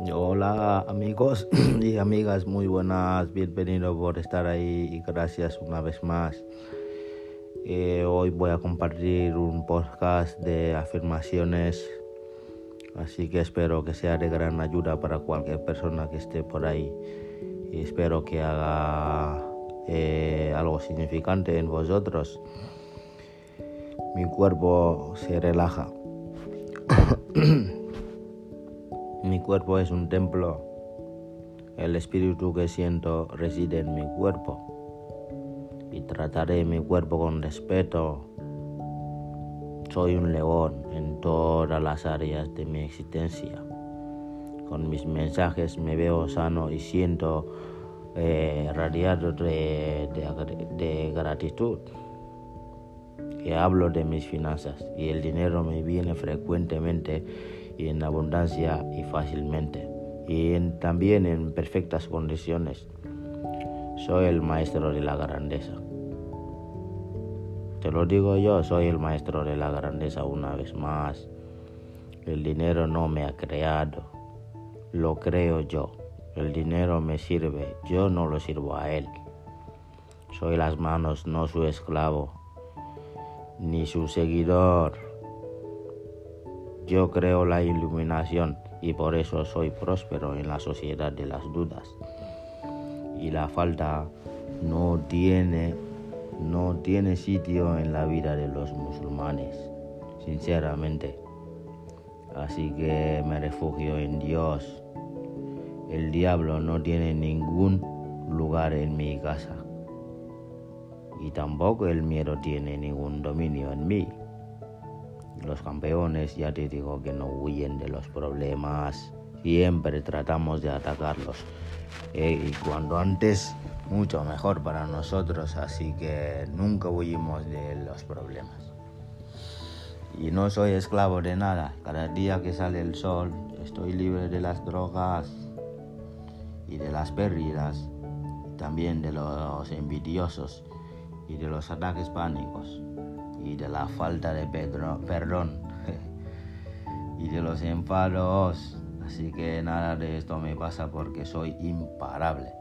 Hola amigos y amigas, muy buenas, bienvenidos por estar ahí y gracias una vez más. Eh, hoy voy a compartir un podcast de afirmaciones, así que espero que sea de gran ayuda para cualquier persona que esté por ahí y espero que haga eh, algo significante en vosotros. Mi cuerpo se relaja. Mi cuerpo es un templo. El espíritu que siento reside en mi cuerpo. Y trataré mi cuerpo con respeto. Soy un león en todas las áreas de mi existencia. Con mis mensajes me veo sano y siento eh, radiado de, gratitud. Que hablo de mis finanzas y el dinero me viene frecuentemente y en abundancia y fácilmente, y también en perfectas condiciones. Soy el maestro de la grandeza. Te lo digo yo, soy el maestro de la grandeza una vez más. El dinero no me ha creado, lo creo yo. El dinero me sirve, yo no lo sirvo a él. Soy las manos, no su esclavo, ni su seguidor. Yo creo la iluminación y por eso soy próspero en la sociedad de las dudas. Y la falta no tiene, no tiene sitio en la vida de los musulmanes, sinceramente. Así que me refugio en Dios. El diablo no tiene ningún lugar en mi casa. Y tampoco el miedo tiene ningún dominio en mí. Los campeones ya te digo que no huyen de los problemas, siempre tratamos de atacarlos. Eh, y cuando antes, mucho mejor para nosotros, así que nunca huimos de los problemas. Y no soy esclavo de nada, cada día que sale el sol estoy libre de las drogas y de las pérdidas, también de los envidiosos y de los ataques pánicos y de la falta de perdón y de los enfados. Así que nada de esto me pasa porque soy imparable.